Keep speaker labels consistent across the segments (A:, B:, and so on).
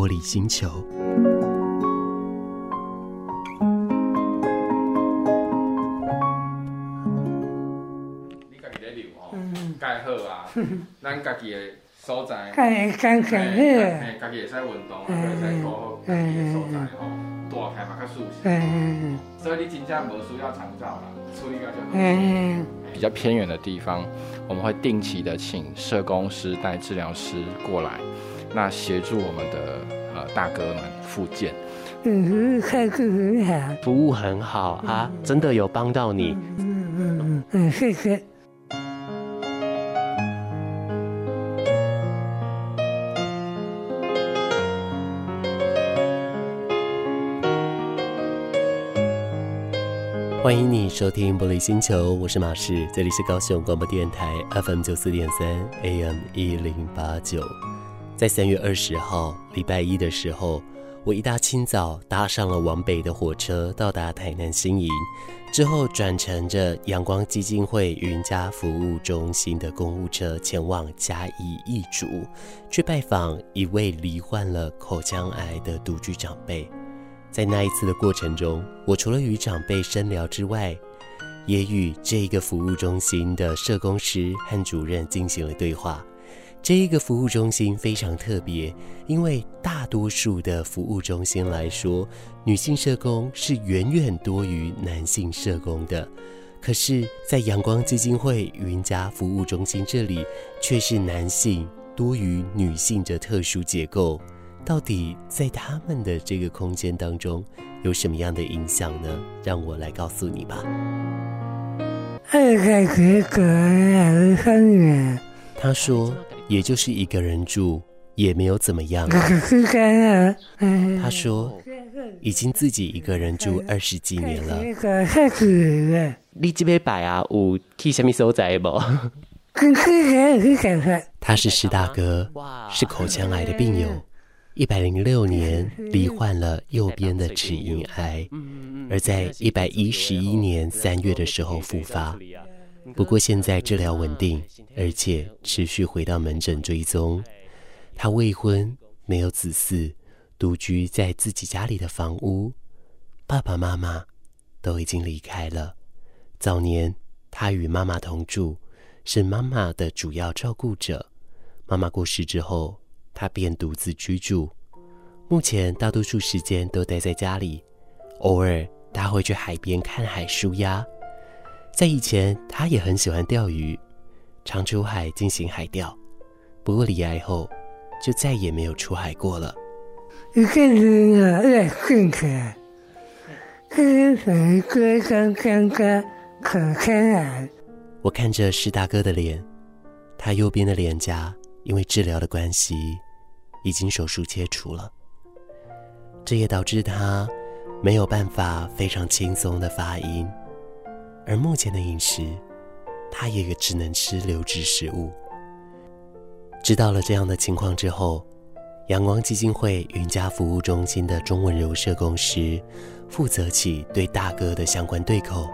A: 玻璃星球。
B: 你家己咧留吼，盖好啊，咱家己的所在，
C: 盖盖盖
B: 嘿，家己会使运动，会使顾好家己的所在吼，大开嘛较舒适。所以你真正无需要长照啦，处理个就好。比较偏远的地方，我们会定期的请社工师带治疗师过来，那协助我们的呃大哥们复健。
C: 嗯，态度很好，
A: 服务很好啊，真的有帮到你。
C: 嗯嗯嗯嗯，谢谢。
A: 欢迎你收听《玻璃星球》，我是马世，这里是高雄广播电台 FM 九四点三 AM 一零八九。在三月二十号礼拜一的时候，我一大清早搭上了往北的火车，到达台南新营，之后转乘着阳光基金会云家服务中心的公务车前往嘉义义竹，去拜访一位罹患了口腔癌的独居长辈。在那一次的过程中，我除了与长辈深聊之外，也与这个服务中心的社工师和主任进行了对话。这一个服务中心非常特别，因为大多数的服务中心来说，女性社工是远远多于男性社工的。可是，在阳光基金会云家服务中心这里，却是男性多于女性的特殊结构。到底在他们的这个空间当中有什么样的影响呢？让我来告诉你吧。他说，也就是一个人住，也没有怎么样。他说，已经自己一个人住二十几年了。你这边摆啊，有去什么所在不？他是施大哥，是口腔癌的病友。一百零六年罹患了右边的齿龈癌，而在一百一十一年三月的时候复发。不过现在治疗稳定，而且持续回到门诊追踪。他未婚，没有子嗣，独居在自己家里的房屋。爸爸妈妈都已经离开了。早年他与妈妈同住，是妈妈的主要照顾者。妈妈过世之后，他便独自居住，目前大多数时间都待在家里，偶尔他会去海边看海舒压。在以前，他也很喜欢钓鱼，常出海进行海钓。不过离癌后，就再也没有出海过了。一个人，爱混起来，跟谁哥刚刚刚可看啊？我看着施大哥的脸，他右边的脸颊因为治疗的关系。已经手术切除了，这也导致他没有办法非常轻松的发音，而目前的饮食，他也只能吃流质食物。知道了这样的情况之后，阳光基金会云家服务中心的中文柔社工师负责起对大哥的相关对口，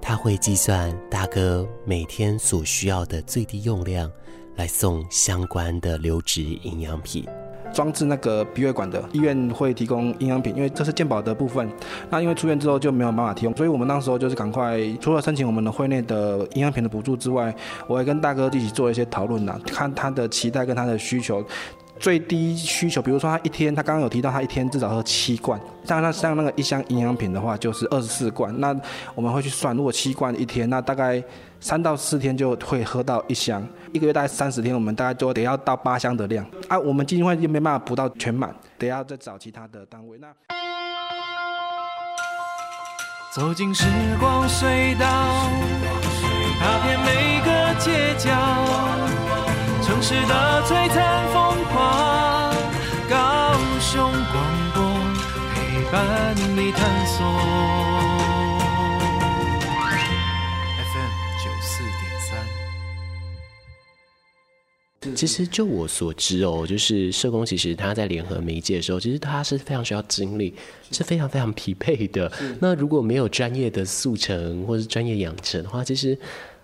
A: 他会计算大哥每天所需要的最低用量。来送相关的流质营养品，
D: 装置那个鼻胃管的医院会提供营养品，因为这是鉴保的部分。那因为出院之后就没有办法提供，所以我们那时候就是赶快，除了申请我们的会内的营养品的补助之外，我也跟大哥一起做一些讨论呐，看他的期待跟他的需求。最低需求，比如说他一天，他刚刚有提到他一天至少喝七罐，像那像那个一箱营养品的话，就是二十四罐。那我们会去算，如果七罐一天，那大概三到四天就会喝到一箱，一个月大概三十天，我们大概就得要到八箱的量啊。我们基金会又没办法补到全满，得要再找其他的单位。那走进时光隧道，踏遍每个街角。城市的璀璨风光，高雄广播陪伴你探索。FM 九四点
A: 三。其实就我所知哦，就是社工，其实他在联合媒介的时候，其实他是非常需要精力，是非常非常疲惫的。那如果没有专业的速成或是专业养成的话，其实。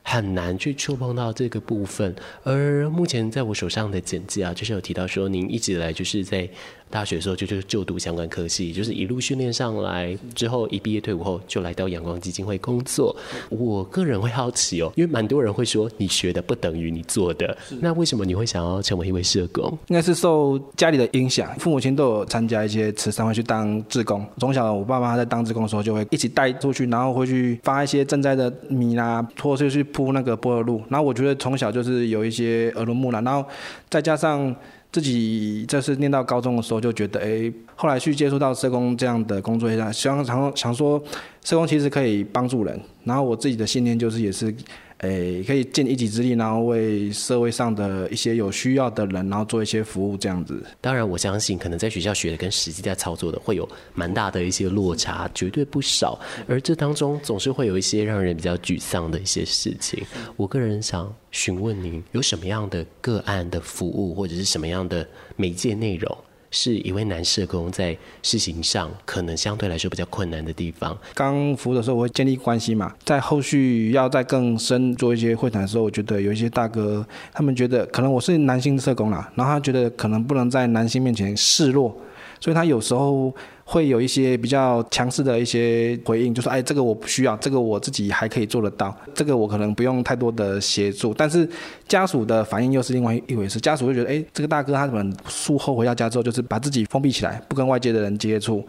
A: 很难去触碰到这个部分。而目前在我手上的简介啊，就是有提到说，您一直以来就是在。大学的时候就就就读相关科系，就是一路训练上来之后，一毕业退伍后就来到阳光基金会工作。我个人会好奇哦，因为蛮多人会说你学的不等于你做的，那为什么你会想要成为一位社工？
D: 应该是受家里的影响，父母亲都有参加一些慈善会去当志工。从小我爸妈在当志工的时候，就会一起带出去，然后会去发一些赈灾的米啦，或是去铺那个柏油路。然后我觉得从小就是有一些耳濡目染，然后再加上。自己这是念到高中的时候就觉得，哎，后来去接触到社工这样的工作，想想想说，社工其实可以帮助人。然后我自己的信念就是，也是。诶，可以尽一己之力，然后为社会上的一些有需要的人，然后做一些服务，这样子。
A: 当然，我相信可能在学校学的跟实际在操作的会有蛮大的一些落差，绝对不少。而这当中总是会有一些让人比较沮丧的一些事情。我个人想询问您，有什么样的个案的服务，或者是什么样的媒介内容？是一位男社工在事情上可能相对来说比较困难的地方。
D: 刚服务的时候，我会建立关系嘛，在后续要再更深做一些会谈的时候，我觉得有一些大哥，他们觉得可能我是男性社工啦，然后他觉得可能不能在男性面前示弱，所以他有时候。会有一些比较强势的一些回应，就说：“哎，这个我不需要，这个我自己还可以做得到，这个我可能不用太多的协助。”但是家属的反应又是另外一回事，家属会觉得：“哎，这个大哥他可能术后回到家之后，就是把自己封闭起来，不跟外界的人接触，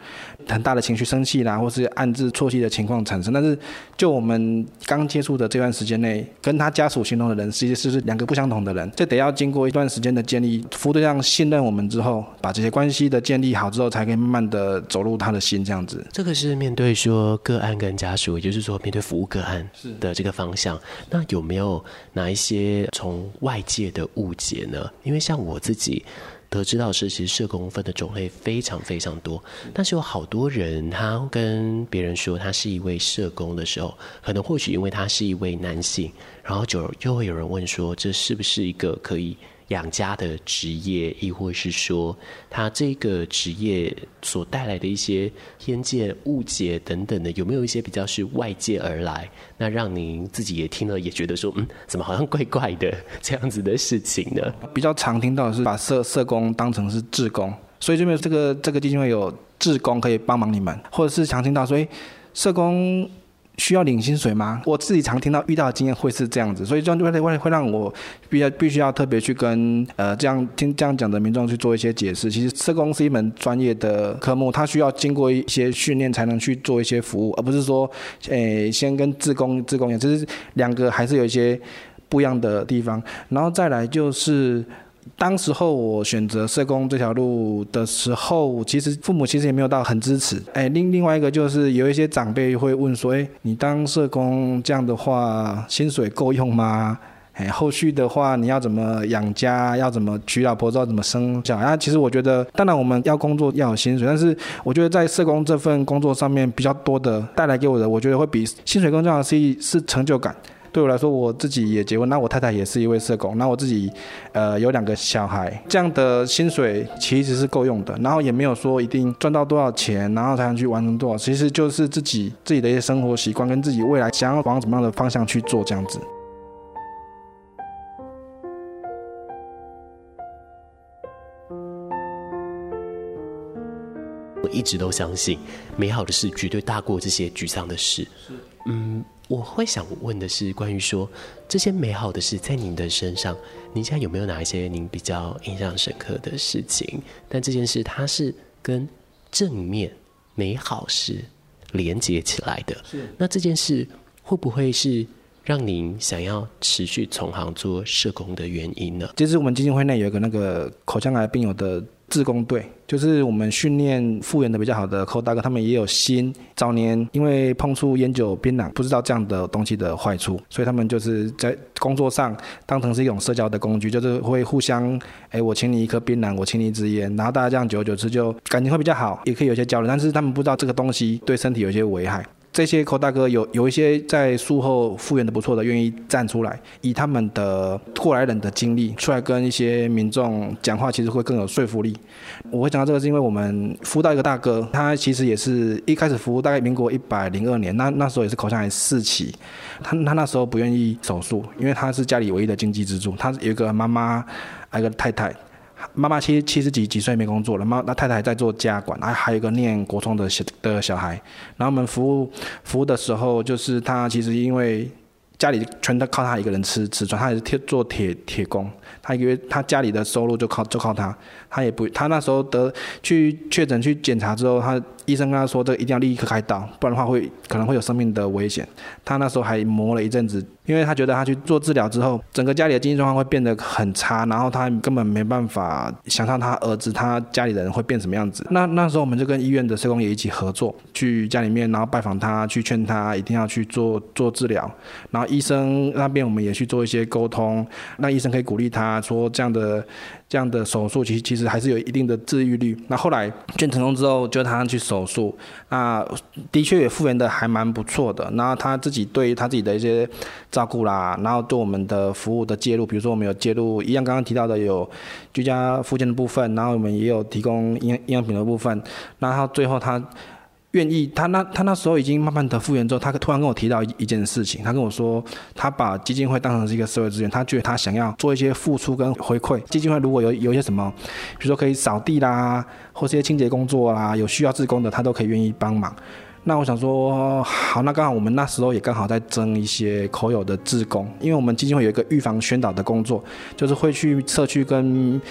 D: 很大的情绪生气啦，或是暗自啜泣的情况产生。”但是就我们刚接触的这段时间内，跟他家属形容的人，其实是两个不相同的人。这得要经过一段时间的建立，服务对象信任我们之后，把这些关系的建立好之后，才可以慢慢的。走入他的心，这样子。
A: 这个是面对说个案跟家属，也就是说面对服务个案的这个方向。那有没有哪一些从外界的误解呢？因为像我自己得知到是，其实社工分的种类非常非常多。但是有好多人，他跟别人说他是一位社工的时候，可能或许因为他是一位男性，然后就又会有人问说，这是不是一个可以？养家的职业，亦或是说他这个职业所带来的一些偏见、误解等等的，有没有一些比较是外界而来，那让您自己也听了也觉得说，嗯，怎么好像怪怪的这样子的事情呢？
D: 比较常听到是把社社工当成是志工，所以这边这个这个基金会有志工可以帮忙你们，或者是常听到说，诶，社工。需要领薪水吗？我自己常听到遇到的经验会是这样子，所以这样会会会让我必要必须要特别去跟呃这样听这样讲的民众去做一些解释。其实社工是一门专业的科目，它需要经过一些训练才能去做一些服务，而不是说诶先跟自工自工一样，其实两个还是有一些不一样的地方。然后再来就是。当时候我选择社工这条路的时候，其实父母其实也没有到很支持。哎，另另外一个就是有一些长辈会问说，哎，你当社工这样的话，薪水够用吗？哎，后续的话你要怎么养家？要怎么娶老婆？知道怎么生小孩？其实我觉得，当然我们要工作要有薪水，但是我觉得在社工这份工作上面比较多的带来给我的，我觉得会比薪水更重要的是是成就感。对我来说，我自己也结婚，那我太太也是一位社工，那我自己，呃，有两个小孩，这样的薪水其实是够用的，然后也没有说一定赚到多少钱，然后才能去完成多少，其实就是自己自己的一些生活习惯跟自己未来想要往怎么样的方向去做这样子。
A: 我一直都相信，美好的事绝对大过这些沮丧的事。是，嗯。我会想问的是，关于说这些美好的事在您的身上，您现在有没有哪一些您比较印象深刻的事情？但这件事它是跟正面美好是连接起来的。是。那这件事会不会是让您想要持续从行做社工的原因呢？
D: 其实我们基金会内有一个那个口腔癌病友的。志工队就是我们训练复原的比较好的寇大哥，他们也有心。早年因为碰触烟酒槟榔，不知道这样的东西的坏处，所以他们就是在工作上当成是一种社交的工具，就是会互相，哎，我请你一颗槟榔，我请你一支烟，然后大家这样久而久之就感情会比较好，也可以有些交流。但是他们不知道这个东西对身体有些危害。这些口大哥有有一些在术后复原的不错的，愿意站出来，以他们的过来人的经历出来跟一些民众讲话，其实会更有说服力。我会讲到这个，是因为我们服务到一个大哥，他其实也是一开始服务大概民国一百零二年，那那时候也是口腔癌四期，他他那时候不愿意手术，因为他是家里唯一的经济支柱，他有一个妈妈，还有一个太太。妈妈七七十几几岁没工作了，妈那太太还在做家管，还还有一个念国中的小的小孩。然后我们服务服务的时候，就是他其实因为家里全都靠他一个人吃吃穿，他也是铁做铁铁工，他以为他家里的收入就靠就靠他，他也不他那时候得去确诊去检查之后，他。医生跟他说：“这个一定要立刻开刀，不然的话会可能会有生命的危险。”他那时候还磨了一阵子，因为他觉得他去做治疗之后，整个家里的经济状况会变得很差，然后他根本没办法想象他儿子、他家里的人会变什么样子。那那时候我们就跟医院的社工也一起合作，去家里面，然后拜访他，去劝他一定要去做做治疗。然后医生那边我们也去做一些沟通，那医生可以鼓励他说这样的。这样的手术其实其实还是有一定的治愈率。那后来劝成功之后，就他去手术，那的确也复原的还蛮不错的。然后他自己对于他自己的一些照顾啦，然后对我们的服务的介入，比如说我们有介入一样刚刚提到的有居家复健的部分，然后我们也有提供营营养品的部分。然后最后他。愿意，他那他那时候已经慢慢的复原之后，他突然跟我提到一件事情，他跟我说，他把基金会当成是一个社会资源，他觉得他想要做一些付出跟回馈。基金会如果有有一些什么，比如说可以扫地啦，或是一些清洁工作啦，有需要志工的，他都可以愿意帮忙。那我想说，好，那刚好我们那时候也刚好在征一些口友的志工，因为我们基金会有一个预防宣导的工作，就是会去社区跟。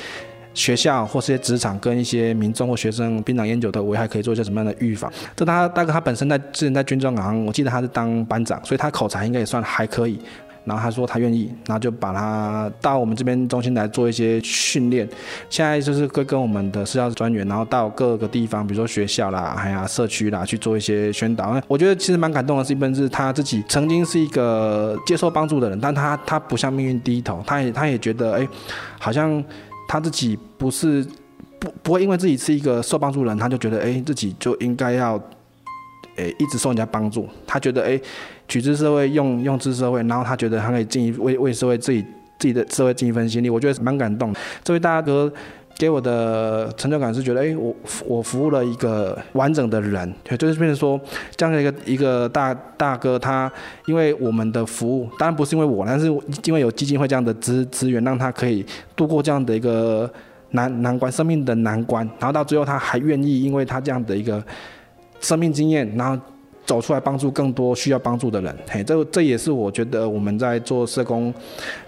D: 学校或是些职场跟一些民众或学生槟榔烟酒的危害可以做一些什么样的预防？这他大概他本身在之前在军装行，我记得他是当班长，所以他口才应该也算还可以。然后他说他愿意，然后就把他到我们这边中心来做一些训练。现在就是会跟我们的社教专员，然后到各个地方，比如说学校啦，还有社区啦，去做一些宣导。我觉得其实蛮感动的是，一本是他自己曾经是一个接受帮助的人，但他他不向命运低头，他也他也觉得哎，好像。他自己不是不不会因为自己是一个受帮助人，他就觉得哎，自己就应该要诶一直受人家帮助。他觉得哎，取之社会，用用之社会，然后他觉得他可以尽为为社会自己自己的社会尽一份心力。我觉得蛮感动。这位大哥给我的成就感是觉得哎，我我服务了一个完整的人，就是变成说这样的一个一个大大哥，他因为我们的服务，当然不是因为我，但是因为有基金会这样的资资源，让他可以。度过这样的一个难难关，生命的难关，然后到最后他还愿意，因为他这样的一个生命经验，然后走出来帮助更多需要帮助的人。嘿，这这也是我觉得我们在做社工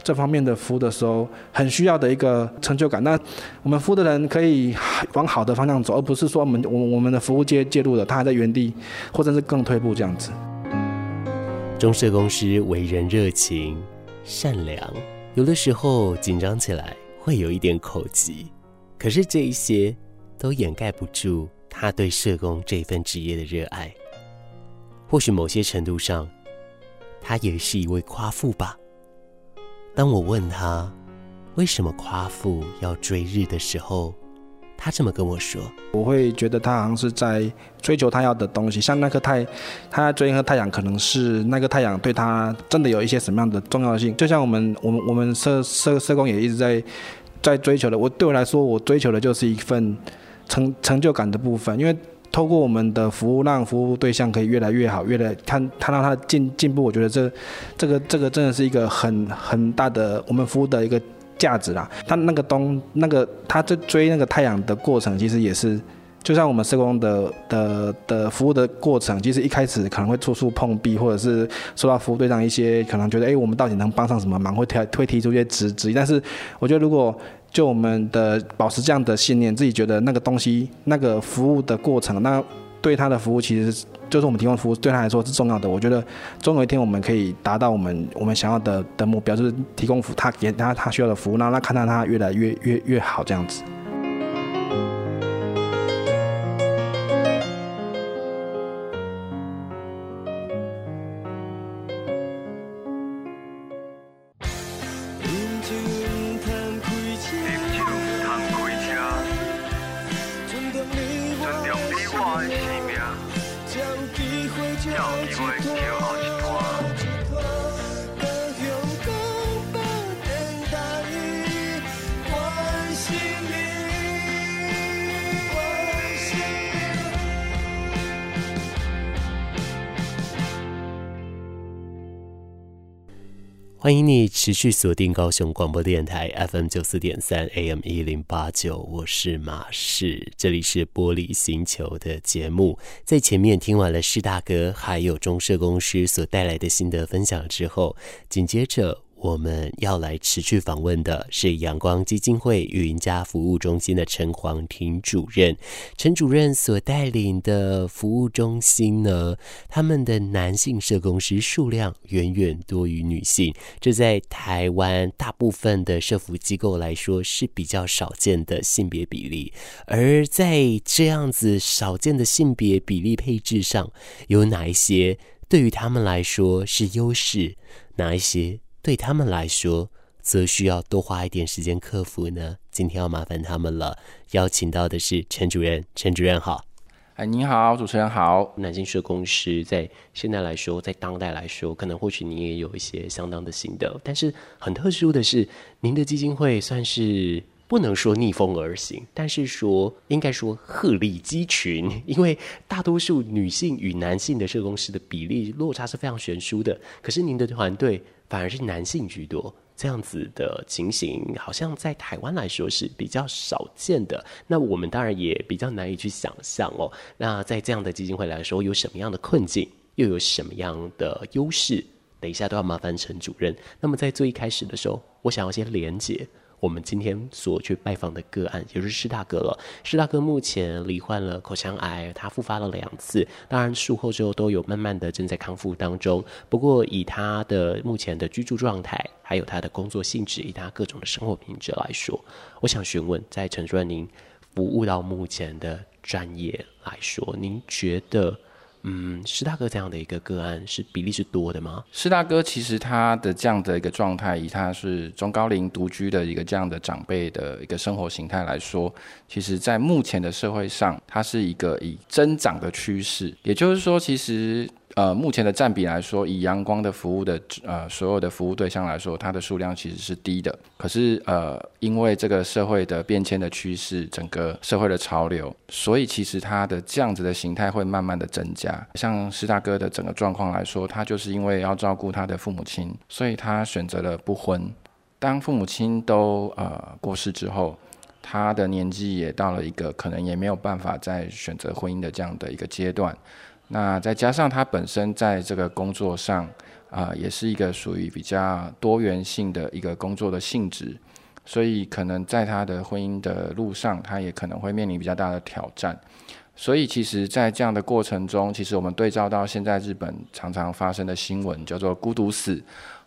D: 这方面的服务的时候，很需要的一个成就感。那我们服务的人可以往好的方向走，而不是说我们我我们的服务介介入了，他还在原地，或者是更退步这样子。
A: 钟社工师为人热情善良。有的时候紧张起来会有一点口急，可是这一些都掩盖不住他对社工这份职业的热爱。或许某些程度上，他也是一位夸父吧。当我问他为什么夸父要追日的时候，他这么跟我说：“
D: 我会觉得他好像是在追求他要的东西，像那颗太，他追那颗太阳，可能是那个太阳对他真的有一些什么样的重要性。就像我们，我们，我们社社社工也一直在在追求的。我对我来说，我追求的就是一份成成就感的部分，因为透过我们的服务，让服务对象可以越来越好，越来看看到他进进步。我觉得这这个这个真的是一个很很大的我们服务的一个。”价值啦，他那个东那个他在追那个太阳的过程，其实也是，就像我们社工的的的服务的过程，其实一开始可能会处处碰壁，或者是受到服务对象一些可能觉得，哎，我们到底能帮上什么忙，会提会提出一些质质疑。但是我觉得，如果就我们的保持这样的信念，自己觉得那个东西那个服务的过程，那对他的服务其实。就是我们提供服务对他来说是重要的，我觉得总有一天我们可以达到我们我们想要的的目标，就是提供服他给他他需要的服务，让他看到他越来越越越好这样子。
A: 持续锁定高雄广播电台 FM 九四点三 AM 一零八九，我是马世，这里是玻璃星球的节目。在前面听完了施大哥还有中社公司所带来的心得分享之后，紧接着。我们要来持续访问的是阳光基金会云家服务中心的陈煌廷主任。陈主任所带领的服务中心呢，他们的男性社工师数量远远多于女性，这在台湾大部分的社服机构来说是比较少见的性别比例。而在这样子少见的性别比例配置上，有哪一些对于他们来说是优势？哪一些？对他们来说，则需要多花一点时间克服呢。今天要麻烦他们了，邀请到的是陈主任。陈主任好，
B: 哎，您好，主持人好。
A: 男性社工师在现在来说，在当代来说，可能或许你也有一些相当的心得。但是很特殊的是，您的基金会算是不能说逆风而行，但是说应该说鹤立鸡群，因为大多数女性与男性的社工师的比例落差是非常悬殊的。可是您的团队。反而是男性居多，这样子的情形好像在台湾来说是比较少见的。那我们当然也比较难以去想象哦。那在这样的基金会来说，有什么样的困境，又有什么样的优势？等一下都要麻烦陈主任。那么在最一开始的时候，我想要先连接。我们今天所去拜访的个案，也就是施大哥了。施大哥目前罹患了口腔癌，他复发了两次，当然术后之后都有慢慢的正在康复当中。不过以他的目前的居住状态，还有他的工作性质，以他各种的生活品质来说，我想询问，在陈主任您服务到目前的专业来说，您觉得？嗯，师大哥这样的一个个案是比例是多的吗？
B: 师大哥其实他的这样的一个状态，以他是中高龄独居的一个这样的长辈的一个生活形态来说，其实在目前的社会上，它是一个以增长的趋势。也就是说，其实。呃，目前的占比来说，以阳光的服务的呃所有的服务对象来说，它的数量其实是低的。可是呃，因为这个社会的变迁的趋势，整个社会的潮流，所以其实它的这样子的形态会慢慢的增加。像施大哥的整个状况来说，他就是因为要照顾他的父母亲，所以他选择了不婚。当父母亲都呃过世之后，他的年纪也到了一个可能也没有办法再选择婚姻的这样的一个阶段。那再加上他本身在这个工作上，啊、也是一个属于比较多元性的一个工作的性质，所以可能在他的婚姻的路上，他也可能会面临比较大的挑战。所以其实，在这样的过程中，其实我们对照到现在日本常常发生的新闻，叫做孤独死，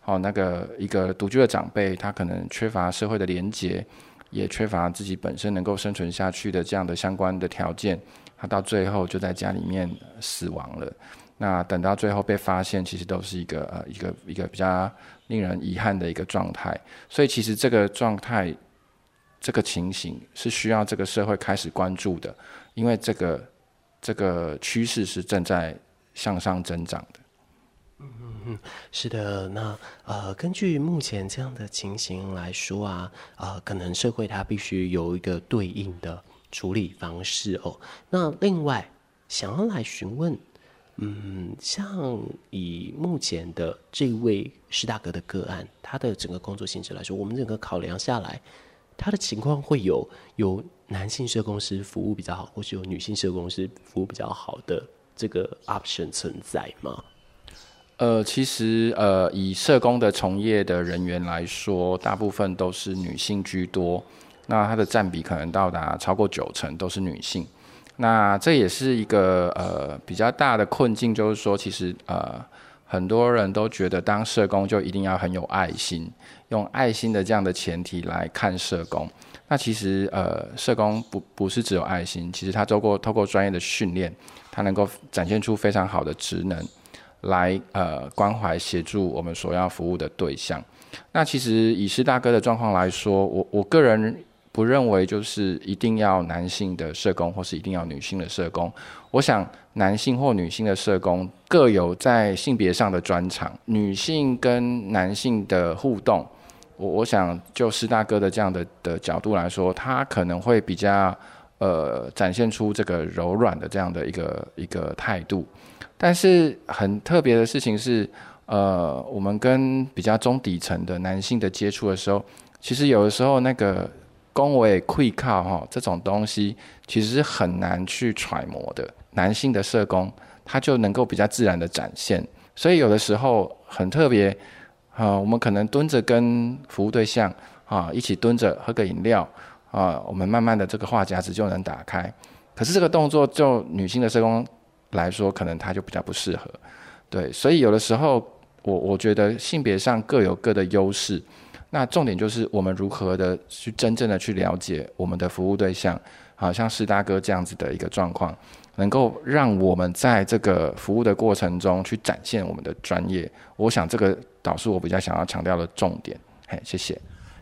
B: 哦，那个一个独居的长辈，他可能缺乏社会的连结，也缺乏自己本身能够生存下去的这样的相关的条件。他到最后就在家里面死亡了。那等到最后被发现，其实都是一个呃一个一个比较令人遗憾的一个状态。所以其实这个状态，这个情形是需要这个社会开始关注的，因为这个这个趋势是正在向上增长的。
A: 嗯嗯，是的。那呃，根据目前这样的情形来说啊，呃，可能社会它必须有一个对应的。处理方式哦，那另外想要来询问，嗯，像以目前的这位施大哥的个案，他的整个工作性质来说，我们整个考量下来，他的情况会有有男性社工师服务比较好，或是有女性社工师服务比较好的这个 option 存在吗？
B: 呃，其实呃，以社工的从业的人员来说，大部分都是女性居多。那它的占比可能到达超过九成都是女性，那这也是一个呃比较大的困境，就是说其实呃很多人都觉得当社工就一定要很有爱心，用爱心的这样的前提来看社工。那其实呃社工不不是只有爱心，其实他透过透过专业的训练，他能够展现出非常好的职能，来呃关怀协助我们所要服务的对象。那其实以师大哥的状况来说，我我个人。不认为就是一定要男性的社工，或是一定要女性的社工。我想男性或女性的社工各有在性别上的专长，女性跟男性的互动，我我想就师大哥的这样的的角度来说，他可能会比较呃展现出这个柔软的这样的一个一个态度。但是很特别的事情是，呃，我们跟比较中底层的男性的接触的时候，其实有的时候那个。恭维愧靠哈，这种东西其实是很难去揣摩的。男性的社工他就能够比较自然的展现，所以有的时候很特别啊，我们可能蹲着跟服务对象啊一起蹲着喝个饮料啊，我们慢慢的这个话匣子就能打开。可是这个动作就女性的社工来说，可能他就比较不适合。对，所以有的时候我我觉得性别上各有各的优势。那重点就是我们如何的去真正的去了解我们的服务对象，好像施大哥这样子的一个状况，能够让我们在这个服务的过程中去展现我们的专业。我想这个导是我比较想要强调的重点。嘿，谢谢。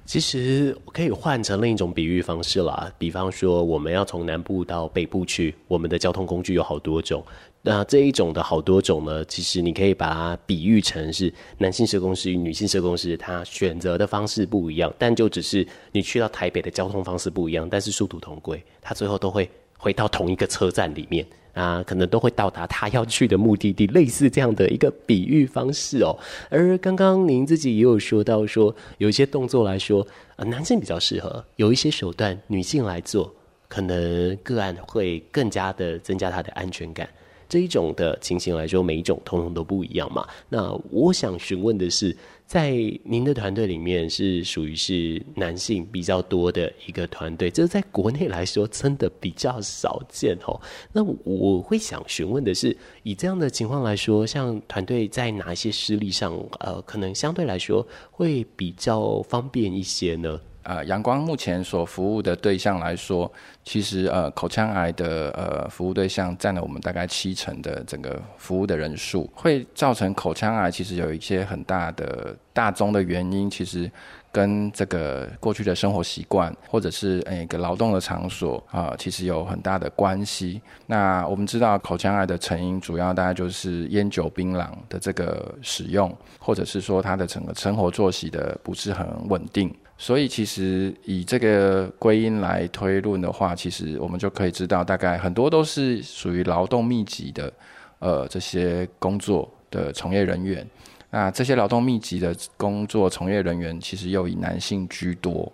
A: 其实可以换成另一种比喻方式啦，比方说我们要从南部到北部去，我们的交通工具有好多种。那这一种的好多种呢，其实你可以把它比喻成是男性社工师与女性社工师，他选择的方式不一样，但就只是你去到台北的交通方式不一样，但是殊途同归，他最后都会回到同一个车站里面啊，可能都会到达他要去的目的地，类似这样的一个比喻方式哦。而刚刚您自己也有说到说，有一些动作来说，呃，男性比较适合，有一些手段女性来做，可能个案会更加的增加他的安全感。这一种的情形来说，每一种通通都不一样嘛。那我想询问的是，在您的团队里面是属于是男性比较多的一个团队，这在国内来说真的比较少见哦。那我会想询问的是，以这样的情况来说，像团队在哪一些实力上，呃，可能相对来说会比较方便一些呢？
B: 呃，阳光目前所服务的对象来说，其实呃，口腔癌的呃服务对象占了我们大概七成的整个服务的人数。会造成口腔癌，其实有一些很大的大宗的原因，其实跟这个过去的生活习惯，或者是诶一个劳动的场所啊、其实有很大的关系。那我们知道，口腔癌的成因主要大概就是烟酒槟榔的这个使用，或者是说他的整个生活作息的不是很稳定。所以，其实以这个归因来推论的话，其实我们就可以知道，大概很多都是属于劳动密集的，呃，这些工作的从业人员。那这些劳动密集的工作从业人员，其实又以男性居多。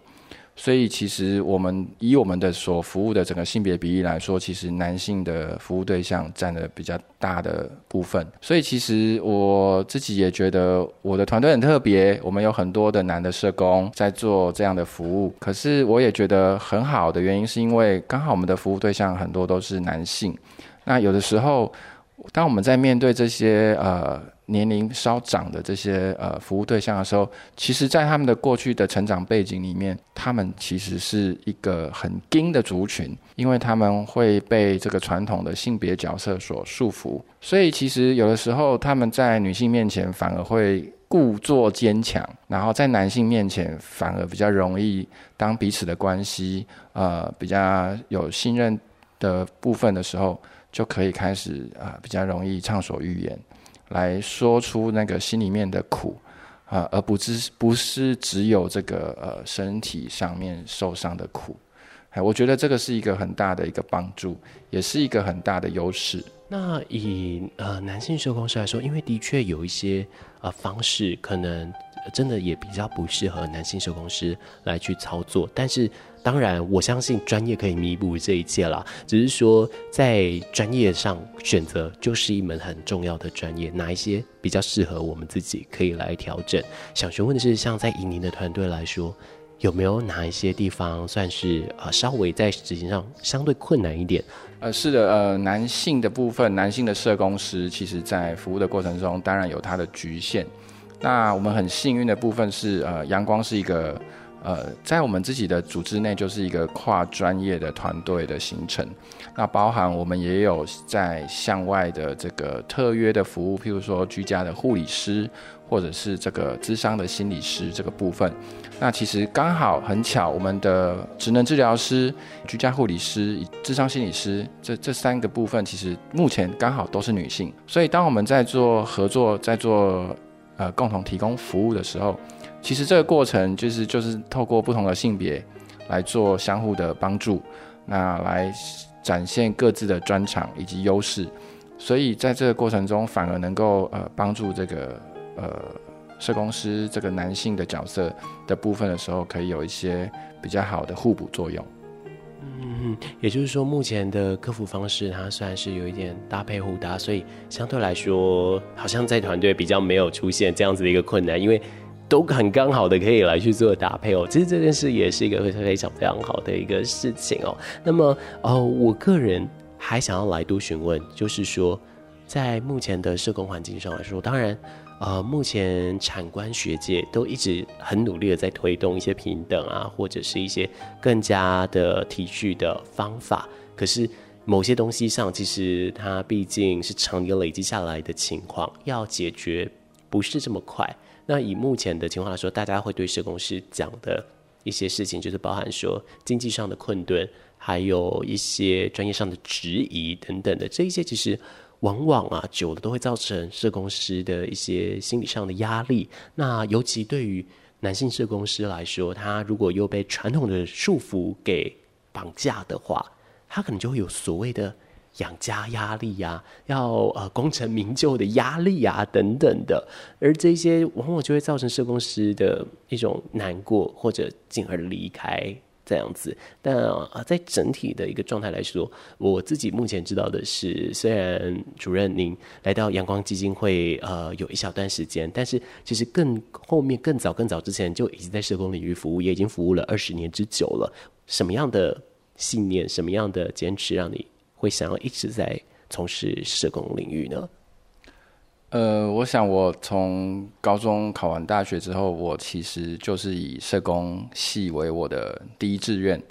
B: 所以，其实我们以我们的所服务的整个性别比例来说，其实男性的服务对象占了比较大的部分。所以，其实我自己也觉得我的团队很特别，我们有很多的男的社工在做这样的服务。可是，我也觉得很好的原因，是因为刚好我们的服务对象很多都是男性。那有的时候，当我们在面对这些呃。年龄稍长的这些呃服务对象的时候，其实，在他们的过去的成长背景里面，他们其实是一个很硬的族群，因为他们会被这个传统的性别角色所束缚，所以其实有的时候他们在女性面前反而会故作坚强，然后在男性面前反而比较容易，当彼此的关系呃比较有信任的部分的时候，就可以开始啊、比较容易畅所欲言。来说出那个心里面的苦，啊，而不只不是只有这个呃身体上面受伤的苦，哎，我觉得这个是一个很大的一个帮助，也是一个很大的优势。
A: 那以呃男性修工师来说，因为的确有一些呃方式，可能真的也比较不适合男性社工师来去操作，但是。当然，我相信专业可以弥补这一切啦。只是说，在专业上选择就是一门很重要的专业，哪一些比较适合我们自己，可以来调整。想询问的是，像在以您的团队来说，有没有哪一些地方算是呃稍微在执行上相对困难一点？
B: 呃，是的，呃，男性的部分，男性的社工师，其实在服务的过程中，当然有他的局限。那我们很幸运的部分是，呃，阳光是一个。呃，在我们自己的组织内，就是一个跨专业的团队的形成。那包含我们也有在向外的这个特约的服务，譬如说居家的护理师，或者是这个智商的心理师这个部分。那其实刚好很巧，我们的职能治疗师、居家护理师、智商心理师这这三个部分，其实目前刚好都是女性。所以当我们在做合作，在做呃共同提供服务的时候，其实这个过程就是就是透过不同的性别来做相互的帮助，那来展现各自的专长以及优势，所以在这个过程中反而能够呃帮助这个呃社工师这个男性的角色的部分的时候，可以有一些比较好的互补作用。
A: 嗯，也就是说，目前的客服方式它虽然是有一点搭配互搭，所以相对来说，好像在团队比较没有出现这样子的一个困难，因为。都很刚好的可以来去做搭配哦，其实这件事也是一个非常非常非常好的一个事情哦。那么哦，我个人还想要来多询问，就是说，在目前的社工环境上来说，当然呃，目前产官学界都一直很努力的在推动一些平等啊，或者是一些更加的体恤的方法。可是某些东西上，其实它毕竟是长年累积下来的情况，要解决不是这么快。那以目前的情况来说，大家会对社工师讲的一些事情，就是包含说经济上的困顿，还有一些专业上的质疑等等的，这一些其实往往啊久了都会造成社工师的一些心理上的压力。那尤其对于男性社工师来说，他如果又被传统的束缚给绑架的话，他可能就会有所谓的。养家压力呀、要呃功成名就的压力呀、啊，等等的，而这些往往就会造成社工师的一种难过，或者进而离开这样子。但啊、在整体的一个状态来说，我自己目前知道的是，虽然主任您来到阳光基金会呃有一小段时间，但是其实更后面更早更早之前就已经在社工领域服务，也已经服务了二十年之久了。什么样的信念，什么样的坚持，让你？会想要一直在从事社工领域呢？
B: 呃，我想我从高中考完大学之后，我其实就是以社工系为我的第一志愿。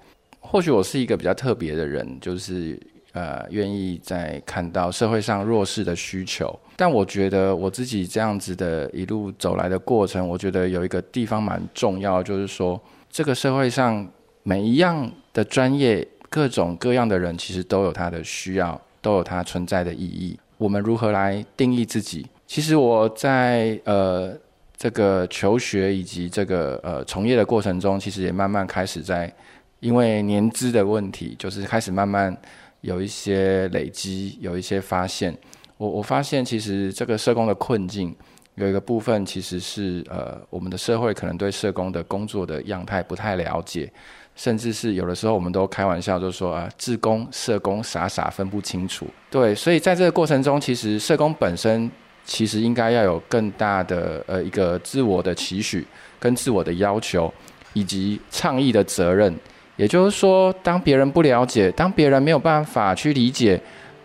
B: 或许我是一个比较特别的人，就是呃，愿意在看到社会上弱势的需求。但我觉得我自己这样子的一路走来的过程，我觉得有一个地方蛮重要，就是说这个社会上每一样的专业。各种各样的人其实都有他的需要，都有他存在的意义。我们如何来定义自己？其实我在呃这个求学以及这个呃从业的过程中，其实也慢慢开始在因为年资的问题，就是开始慢慢有一些累积，有一些发现。我我发现其实这个社工的困境有一个部分，其实是呃我们的社会可能对社工的工作的样态不太了解。甚至是有的时候，我们都开玩笑，就说啊，志工、社工傻傻分不清楚。对，所以在这个过程中，其实社工本身其实应该要有更大的呃一个自我的期许、跟自我的要求，以及倡议的责任。也就是说，当别人不了解，当别人没有办法去理解，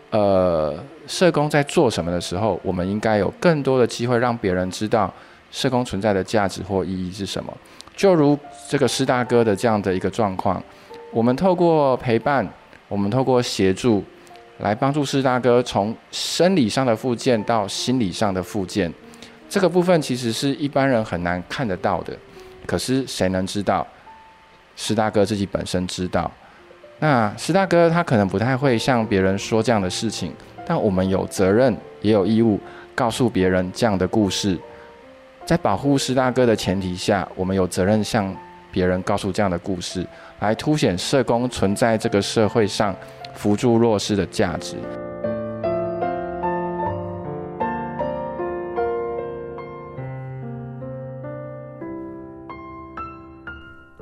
B: 呃，社工在做什么的时候，我们应该有更多的机会让别人知道社工存在的价值或意义是什么。就如这个师大哥的这样的一个状况，我们透过陪伴，我们透过协助，来帮助施大哥从生理上的复健到心理上的复健，这个部分其实是一般人很难看得到的。可是谁能知道？施大哥自己本身知道。那施大哥他可能不太会向别人说这样的事情，但我们有责任也有义务告诉别人这样的故事。在保护施大哥的前提下，我们有责任向别人告诉这样的故事，来凸显社工存在这个社会上辅助弱势的价值。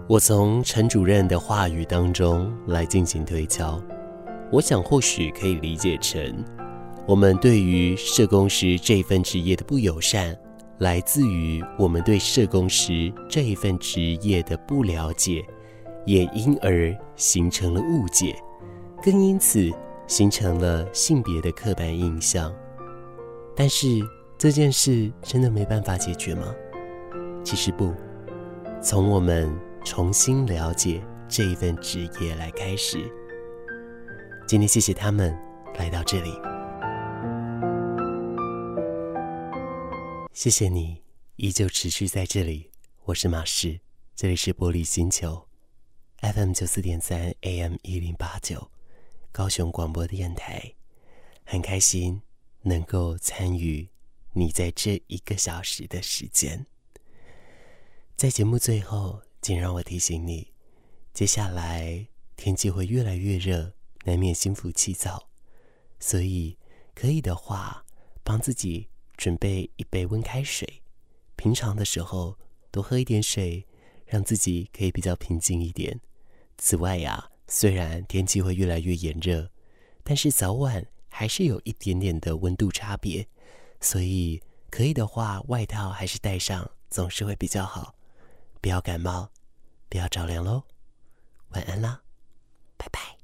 A: 我从陈主任的话语当中来进行推敲，我想或许可以理解成，我们对于社工师这份职业的不友善。来自于我们对社工师这一份职业的不了解，也因而形成了误解，更因此形成了性别的刻板印象。但是这件事真的没办法解决吗？其实不，从我们重新了解这一份职业来开始。今天谢谢他们来到这里，谢谢你依旧持续在这里。我是马士，这里是玻璃星球，FM 九四点三，AM 一零八九，高雄广播电台，很开心能够参与你在这一个小时的时间。在节目最后，请让我提醒你，接下来天气会越来越热，难免心浮气躁，所以可以的话，帮自己准备一杯温开水。平常的时候多喝一点水，让自己可以比较平静一点。此外呀，虽然天气会越来越炎热，但是早晚还是有一点点的温度差别，所以可以的话，外套还是带上，总是会比较好。不要感冒，不要着凉喽。晚安啦。拜拜